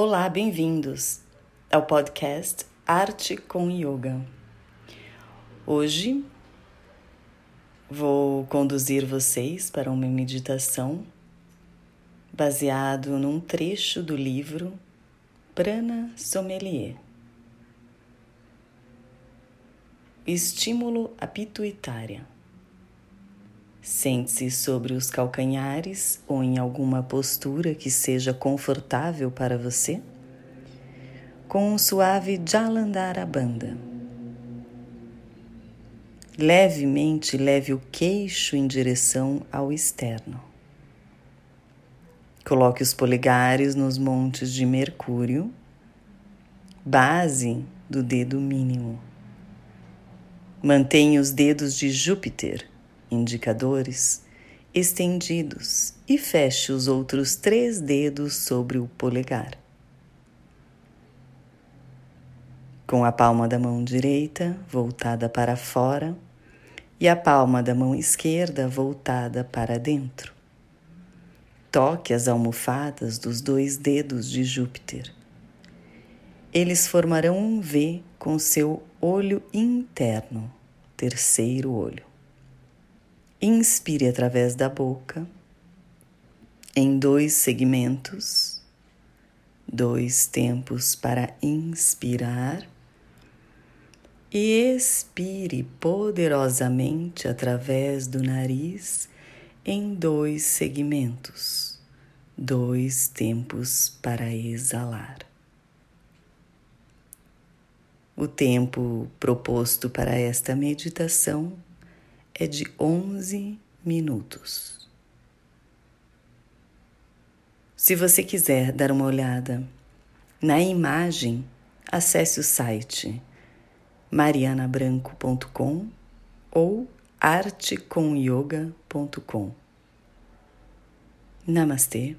Olá, bem-vindos ao podcast Arte com Yoga. Hoje vou conduzir vocês para uma meditação baseado num trecho do livro Prana Sommelier. Estímulo à pituitária. Sente-se sobre os calcanhares ou em alguma postura que seja confortável para você, com um suave Jalandhara Levemente leve o queixo em direção ao externo. Coloque os polegares nos montes de Mercúrio, base do dedo mínimo. Mantenha os dedos de Júpiter indicadores estendidos e feche os outros três dedos sobre o polegar. Com a palma da mão direita voltada para fora e a palma da mão esquerda voltada para dentro. Toque as almofadas dos dois dedos de Júpiter. Eles formarão um V com seu olho interno, terceiro olho. Inspire através da boca em dois segmentos, dois tempos para inspirar. E expire poderosamente através do nariz em dois segmentos, dois tempos para exalar. O tempo proposto para esta meditação é de 11 minutos. Se você quiser dar uma olhada na imagem, acesse o site marianabranco.com ou artecomyoga.com. Namastê.